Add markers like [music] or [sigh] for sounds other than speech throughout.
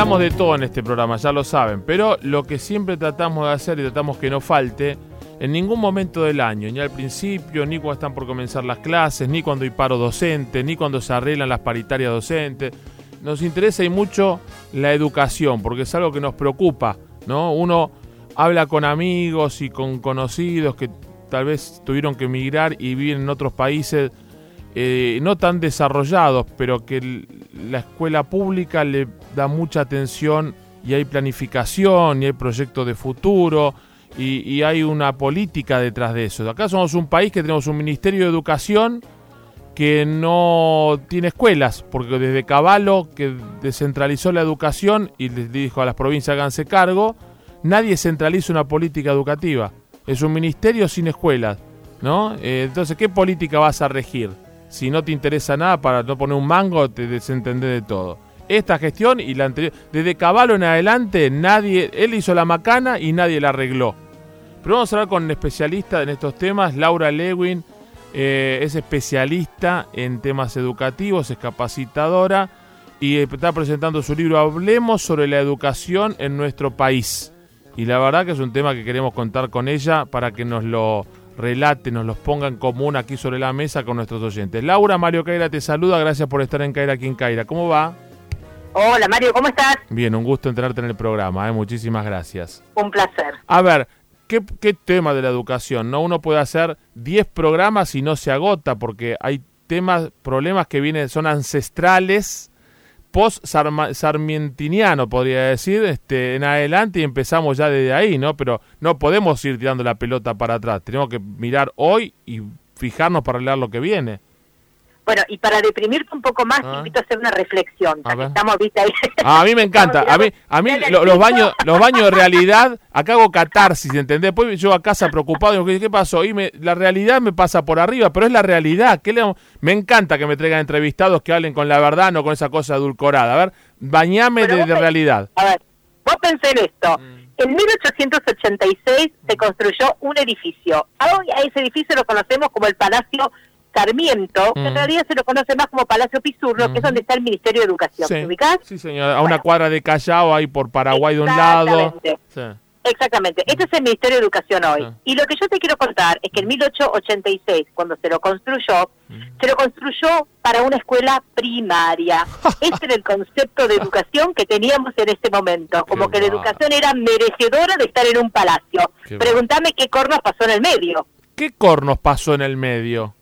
Hablamos de todo en este programa, ya lo saben, pero lo que siempre tratamos de hacer y tratamos que no falte, en ningún momento del año, ni al principio, ni cuando están por comenzar las clases, ni cuando hay paro docente, ni cuando se arreglan las paritarias docentes, nos interesa y mucho la educación, porque es algo que nos preocupa, ¿no? Uno habla con amigos y con conocidos que tal vez tuvieron que emigrar y viven en otros países eh, no tan desarrollados, pero que la escuela pública le da mucha atención y hay planificación y hay proyectos de futuro y, hay una política detrás de eso. Acá somos un país que tenemos un Ministerio de Educación que no tiene escuelas, porque desde Caballo, que descentralizó la educación y les dijo a las provincias háganse cargo, nadie centraliza una política educativa. Es un ministerio sin escuelas, ¿no? Eh, entonces, ¿qué política vas a regir? Si no te interesa nada para no poner un mango, te desentendés de todo. Esta gestión y la anterior, desde Caballo en adelante, nadie, él hizo la macana y nadie la arregló. Pero vamos a hablar con un especialista en estos temas, Laura Lewin, eh, es especialista en temas educativos, es capacitadora y está presentando su libro Hablemos sobre la educación en nuestro país. Y la verdad que es un tema que queremos contar con ella para que nos lo relate, nos los ponga en común aquí sobre la mesa con nuestros oyentes. Laura, Mario Caira te saluda, gracias por estar en Caira aquí en Caira. ¿Cómo va? Hola Mario, ¿cómo estás? Bien, un gusto entrarte en el programa, ¿eh? muchísimas gracias. Un placer. A ver, ¿qué, ¿qué, tema de la educación? ¿no? Uno puede hacer 10 programas y no se agota porque hay temas, problemas que vienen, son ancestrales post-sarmientiniano, podría decir, este, en adelante y empezamos ya desde ahí, ¿no? Pero no podemos ir tirando la pelota para atrás, tenemos que mirar hoy y fijarnos para leer lo que viene. Bueno, y para deprimirte un poco más, ah. invito a hacer una reflexión. estamos, ¿viste? Ahí. Ah, a mí me encanta. A mí, a mí los baños, los baños de realidad, acá hago catarsis, ¿entendés? Después yo a casa preocupado, digo, ¿qué pasó? Y me, la realidad me pasa por arriba, pero es la realidad. ¿Qué le, me encanta que me traigan entrevistados que hablen con la verdad, no con esa cosa adulcorada. A ver, bañame de, realidad. A ver, vos pensé en esto. Mm. En 1886 se construyó un edificio. Hoy a ese edificio lo conocemos como el Palacio Sarmiento, que en mm. realidad se lo conoce más como Palacio Pizurro, que es donde está el Ministerio de Educación. Sí, ubicás? Sí, señora, a una cuadra de Callao, ahí por Paraguay de un lado. Exactamente, este es el Ministerio de Educación hoy. Y lo que yo te quiero contar es que en 1886, cuando se lo construyó, mm. se lo construyó para una escuela primaria. [laughs] Este era el concepto de educación que teníamos en este momento, como que la educación era merecedora de estar en un palacio. Pregúntame qué cornos pasó en el medio. ¿Qué cornos pasó en el medio?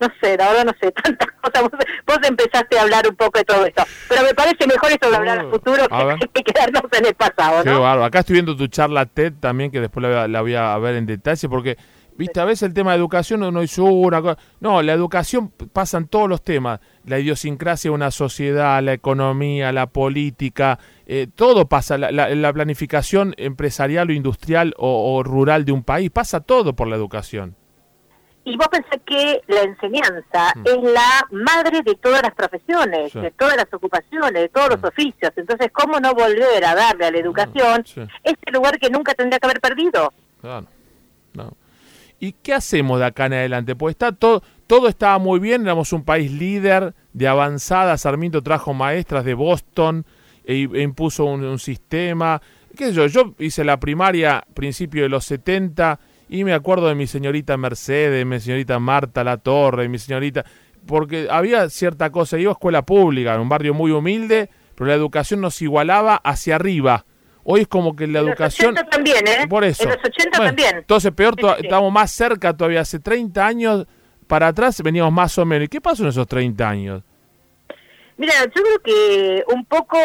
No sé, la verdad no sé, [laughs] tantas cosas. Vos, empezaste a hablar un poco de todo esto. Pero me parece mejor esto de hablar al futuro que, quedarnos en el pasado, ¿no? Qué Acá estoy viendo tu charla TED también, que después la, voy a ver en detalle, porque, viste, a veces el tema de educación no hizo una cosa. No, la educación pasan todos los temas. La idiosincrasia de una sociedad, la economía, la política, eh, todo pasa. La, la, planificación empresarial o industrial o rural de un país, pasa todo por la educación. Y vos pensás que la enseñanza mm. es la madre de todas las profesiones, de todas las ocupaciones, de todos los mm. oficios. Entonces, ¿cómo no volver a darle a la mm, educación este lugar que nunca tendría que haber perdido? Claro. ¿Y qué hacemos de acá en adelante? Pues está todo, todo estaba muy bien, éramos un país líder de avanzada. Sarmiento trajo maestras de Boston e, e impuso un, un, sistema. ¿Qué sé yo? Yo hice la primaria principio de los 70 y me acuerdo de mi señorita Mercedes, mi señorita Marta La Torre, mi señorita, porque había cierta cosa, iba a escuela pública, en un barrio muy humilde, pero la educación nos igualaba hacia arriba. Hoy es como que la educación... En los 80 también, ¿eh? Por eso. En los 80 también. Entonces, peor, estamos más cerca todavía. Hace 30 años para atrás veníamos más o menos. ¿Y qué pasó en esos 30 años? Mira, yo creo que un poco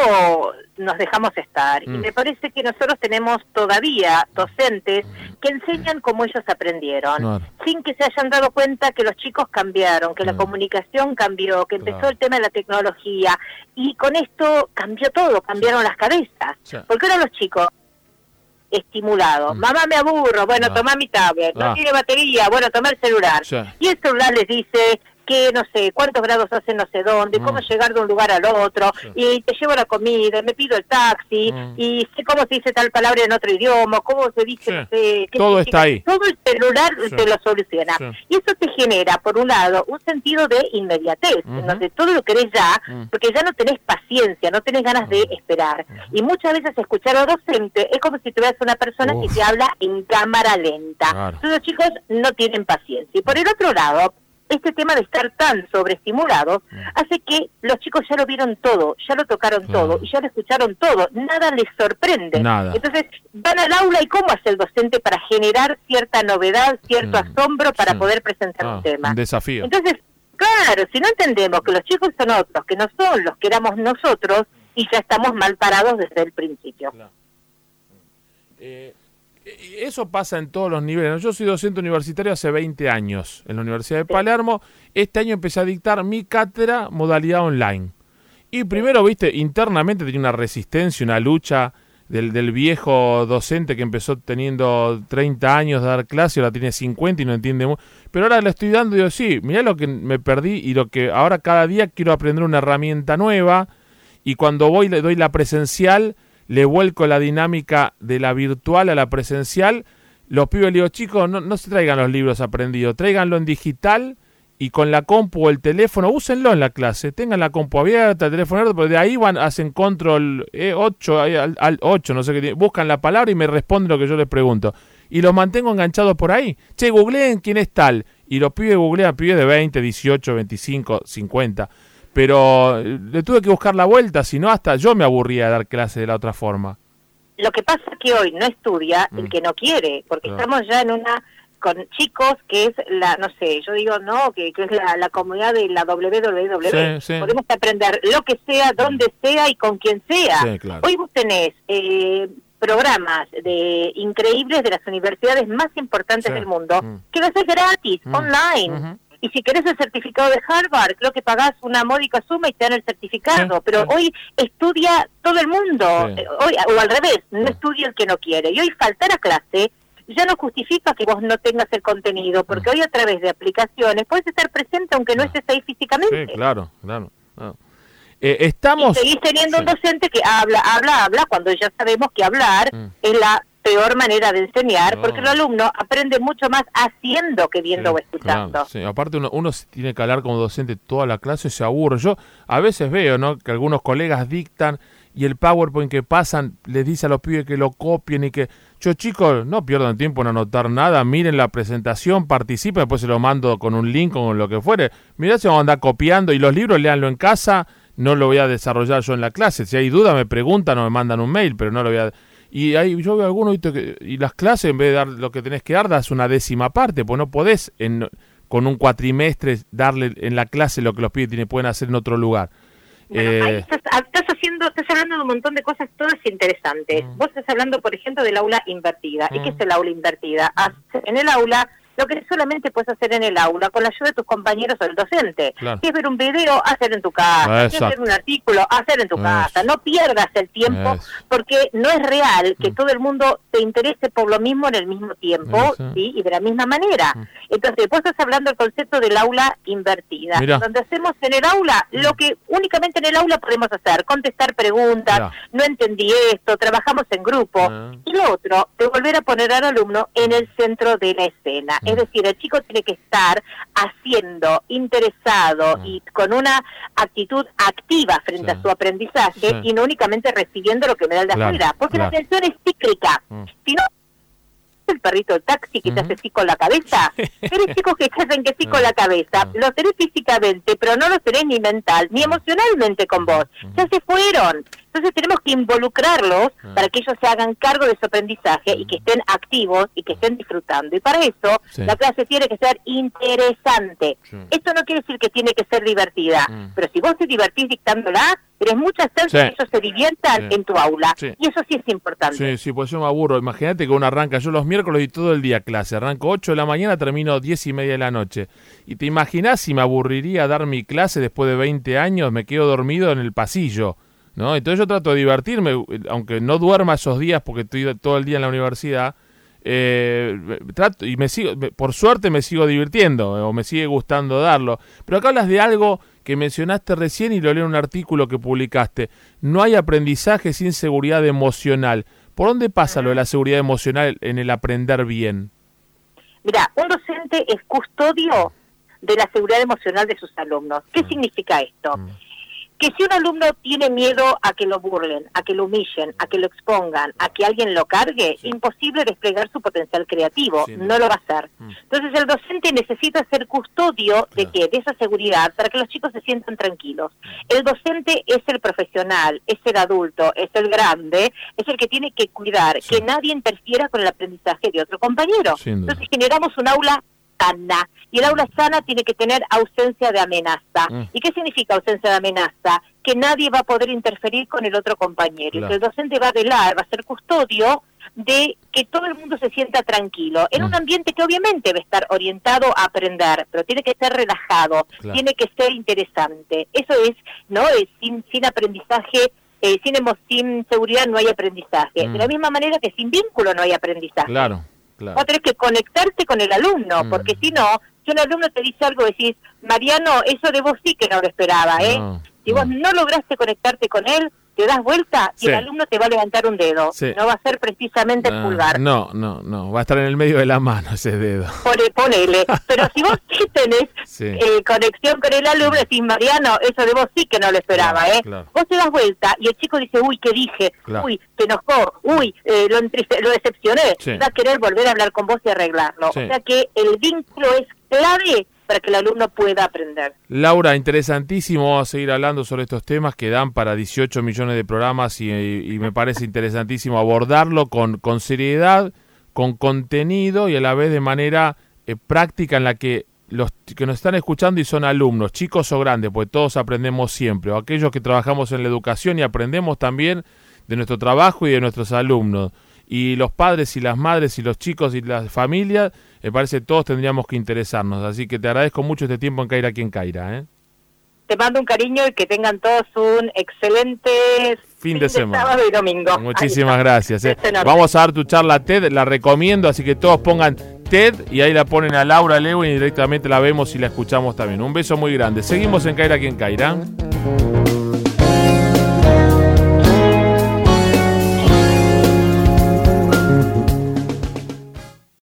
nos dejamos estar y mm. me parece que nosotros tenemos todavía docentes que enseñan como ellos aprendieron, sin que se hayan dado cuenta que los chicos cambiaron, que la comunicación cambió, que empezó el tema de la tecnología y con esto cambió todo, cambiaron las cabezas, porque ahora los chicos estimulados, mm. mamá me aburro, bueno, toma mi tablet, no tiene batería, bueno, toma el celular, y el celular les dice que no sé, cuántos grados hace no sé dónde, cómo mm. llegar de un lugar al otro, y te llevo la comida, me pido el taxi, mm. y sé cómo se dice tal palabra en otro idioma, cómo se dice, todo está ahí. Todo el celular te lo soluciona. Y eso te genera, por un lado, un sentido de inmediatez, en donde todo lo querés ya, mm. porque ya no tenés paciencia, no tenés ganas de esperar. Y muchas veces escuchar a docente es como si tuvieras una persona que te habla en cámara lenta. Entonces los chicos no tienen paciencia. Y por el otro lado, este tema de estar tan sobreestimulados mm. hace que los chicos ya lo vieron todo, ya lo tocaron todo y ya lo escucharon todo, nada les sorprende. Entonces van al aula y cómo hace el docente para generar cierta novedad, cierto mm. asombro para poder presentar un ah, tema. Un desafío. Entonces, claro, si no entendemos que los chicos son otros, que no son los que éramos nosotros y ya estamos mal parados desde el principio. Eh, eso pasa en todos los niveles. Yo soy docente universitario hace 20 años en la Universidad de Palermo. Este año empecé a dictar mi cátedra modalidad online. Y primero, viste, internamente tenía una resistencia, una lucha del, del viejo docente que empezó teniendo 30 años de dar clase, ahora tiene 50 y no entiende. Pero ahora le estoy dando y digo, sí, mirá lo que me perdí y lo que ahora cada día quiero aprender una herramienta nueva. Y cuando voy le doy la presencial le vuelco la dinámica de la virtual a la presencial, los pibes le digo, chicos, no, no se traigan los libros aprendidos, tráiganlo en digital y con la compu o el teléfono, úsenlo en la clase, tengan la compu abierta, el teléfono abierto, de ahí van, hacen control 8, eh, al, 8, no sé qué, buscan la palabra y me responden lo que yo les pregunto. Y los mantengo enganchados por ahí. Che, googleen quién es tal. Y los pibes googlean, pibes de 20, 18, 25, 50 pero le tuve que buscar la vuelta, si no hasta yo me aburría de dar clase de la otra forma. Lo que pasa es que hoy no estudia el mm. que no quiere, porque estamos ya en una con chicos que es la, no sé, yo digo, no, que, es la, comunidad de la www. Podemos aprender lo que sea, donde sea y con quien sea. Hoy vos tenés eh, programas de increíbles de las universidades más importantes del mundo mm. que lo haces gratis, mm. online. Y si querés el certificado de Harvard, creo que pagás una módica suma y te dan el certificado. Pero hoy estudia todo el mundo. Eh, hoy, o al revés, no estudia el que no quiere. Y hoy faltar a clase ya no justifica que vos no tengas el contenido, porque hoy a través de aplicaciones puedes estar presente aunque no estés ahí físicamente. Sí, claro, claro. Eh, estamos... Y seguís teniendo un docente que habla, habla, habla, cuando ya sabemos que hablar mm. es la peor manera de enseñar, porque el alumno aprende mucho más haciendo que viendo o escuchando. sí. Aparte uno, uno tiene que hablar como docente toda la clase, se aburre. Yo a veces veo ¿no? que algunos colegas dictan y el PowerPoint que pasan les dice a los pibes que lo copien y que yo chicos no pierdan tiempo en anotar nada, miren la presentación, participen, después se lo mando con un link o con lo que fuere. Mirá si vamos a andar copiando y los libros leanlo en casa, no lo voy a desarrollar yo en la clase. Si hay duda me preguntan o me mandan un mail, pero no lo voy a y ahí yo veo algunos y las clases, en vez de dar lo que tenés que dar, das una décima parte, pues no podés en, con un cuatrimestre darle en la clase lo que los pibes tienen, pueden hacer en otro lugar. Eh, estás, haciendo, estás hablando de un montón de cosas todas interesantes. Mm. Vos estás hablando, por ejemplo, del aula invertida. ¿Y qué mm. es el aula invertida? En el aula lo que solamente puedes hacer en el aula con la ayuda de tus compañeros o el docente. Si es ver un video, hacer en tu casa. Si es ver un artículo, hacer en tu casa. No pierdas el tiempo porque no es real que mm. todo el mundo se interese por lo mismo en el mismo tiempo ¿sí? y de la misma manera. Mm. Entonces, vos estás hablando del concepto del aula invertida, donde hacemos en el aula lo mm. que únicamente en el aula podemos hacer, contestar preguntas, no entendí esto, trabajamos en grupo. Ah. Y lo otro, de volver a poner al alumno en el centro de la escena. Es decir, el chico tiene que estar haciendo, interesado y con una actitud activa frente a su aprendizaje y no únicamente recibiendo lo que me da de afuera, porque la atención es cíclica. Si no el perrito taxi que te hace así con la cabeza. [laughs] Eres chicos que te hacen que sí con la cabeza. Los tenés físicamente, pero no los tenés ni mental, ni emocionalmente con vos. Ya se fueron. Entonces tenemos que involucrarlos para que ellos se hagan cargo de su aprendizaje y que estén activos y que estén disfrutando. Y para eso la clase tiene que ser interesante. Esto no quiere decir que tiene que ser divertida, pero si vos te divertís dictándola, tienes muchas chances que ellos se diviertan en tu aula. Y eso sí es importante. Sí, sí, pues yo me aburro. Imagínate que uno arranca, yo los miércoles y todo el día clase. Arranco 8 de la mañana, termino 10 y media de la noche. Y te imaginas si me aburriría dar mi clase después de 20 años, me quedo dormido en el pasillo. ¿no? Entonces yo trato de divertirme, aunque no duerma esos días porque estoy todo el día en la universidad, eh, trato, y me sigo, por suerte me sigo divirtiendo o me sigue gustando darlo. Pero acá hablas de algo que mencionaste recién y lo leo en un artículo que publicaste. No hay aprendizaje sin seguridad emocional. ¿Por dónde pasa lo de la seguridad emocional en el aprender bien? Mira, un docente es custodio de la seguridad emocional de sus alumnos. ¿Qué mm. significa esto? Mm que si un alumno tiene miedo a que lo burlen, a que lo humillen, a que lo expongan, a que alguien lo cargue, imposible desplegar su potencial creativo, no lo va a hacer. Mm. Entonces el docente necesita ser custodio de que de esa seguridad para que los chicos se sientan tranquilos. Mm. El docente es el profesional, es el adulto, es el grande, es el que tiene que cuidar que nadie interfiera con el aprendizaje de otro compañero. Entonces generamos un aula sana. Y el aula sana tiene que tener ausencia de amenaza. Mm. ¿Y qué significa ausencia de amenaza? Que nadie va a poder interferir con el otro compañero. El docente va a velar, va a ser custodio de que todo el mundo se sienta tranquilo, en un mm. ambiente que obviamente va a estar orientado a aprender, pero tiene que ser relajado, tiene que ser interesante. Eso es, ¿no? Es sin, sin aprendizaje eh, sin, sin seguridad no hay aprendizaje. Mm. De la misma manera que sin vínculo no hay aprendizaje. Claro. Claro. Vos tenés que conectarte con el alumno, mm. porque si no, si un alumno te dice algo, decís, Mariano, eso de vos sí que no lo esperaba, ¿eh? si vos no lograste conectarte con él, te das vuelta y el alumno te va a levantar un dedo. No va a ser precisamente el pulgar. No, no, no. Va a estar en el medio de la mano ese dedo. ponele. Pero si vos [laughs] sí tenés eh, conexión con el alumno, decís, Mariano, eso de vos sí que no lo esperaba, ¿eh? Vos te das vuelta y el chico dice, uy, ¿qué dije? Uy, te enojó. Uy, eh, lo, lo decepcioné. Va a querer volver a hablar con vos y arreglarlo. O sea que el vínculo es clave para que el alumno pueda aprender. Laura, interesantísimo, vamos a seguir hablando sobre estos temas que dan para 18 millones de programas y, me parece interesantísimo abordarlo con, con, seriedad, con contenido y a la vez de manera eh, práctica en la que los que nos están escuchando y son alumnos, chicos o grandes, pues todos aprendemos siempre, o aquellos que trabajamos en la educación y aprendemos también de nuestro trabajo y de nuestros alumnos y los padres y las madres y los chicos y las familias, me parece que todos tendríamos que interesarnos. Así que te agradezco mucho este tiempo en Caira quien Caira. ¿eh? Te mando un cariño y que tengan todos un excelente fin, de, semana. sábado y domingo. Muchísimas gracias. ¿eh? Vamos a dar tu charla TED, la recomiendo, así que todos pongan TED y ahí la ponen a Laura Lewin y directamente la vemos y la escuchamos también. Un beso muy grande. Seguimos en Caira quien Caira.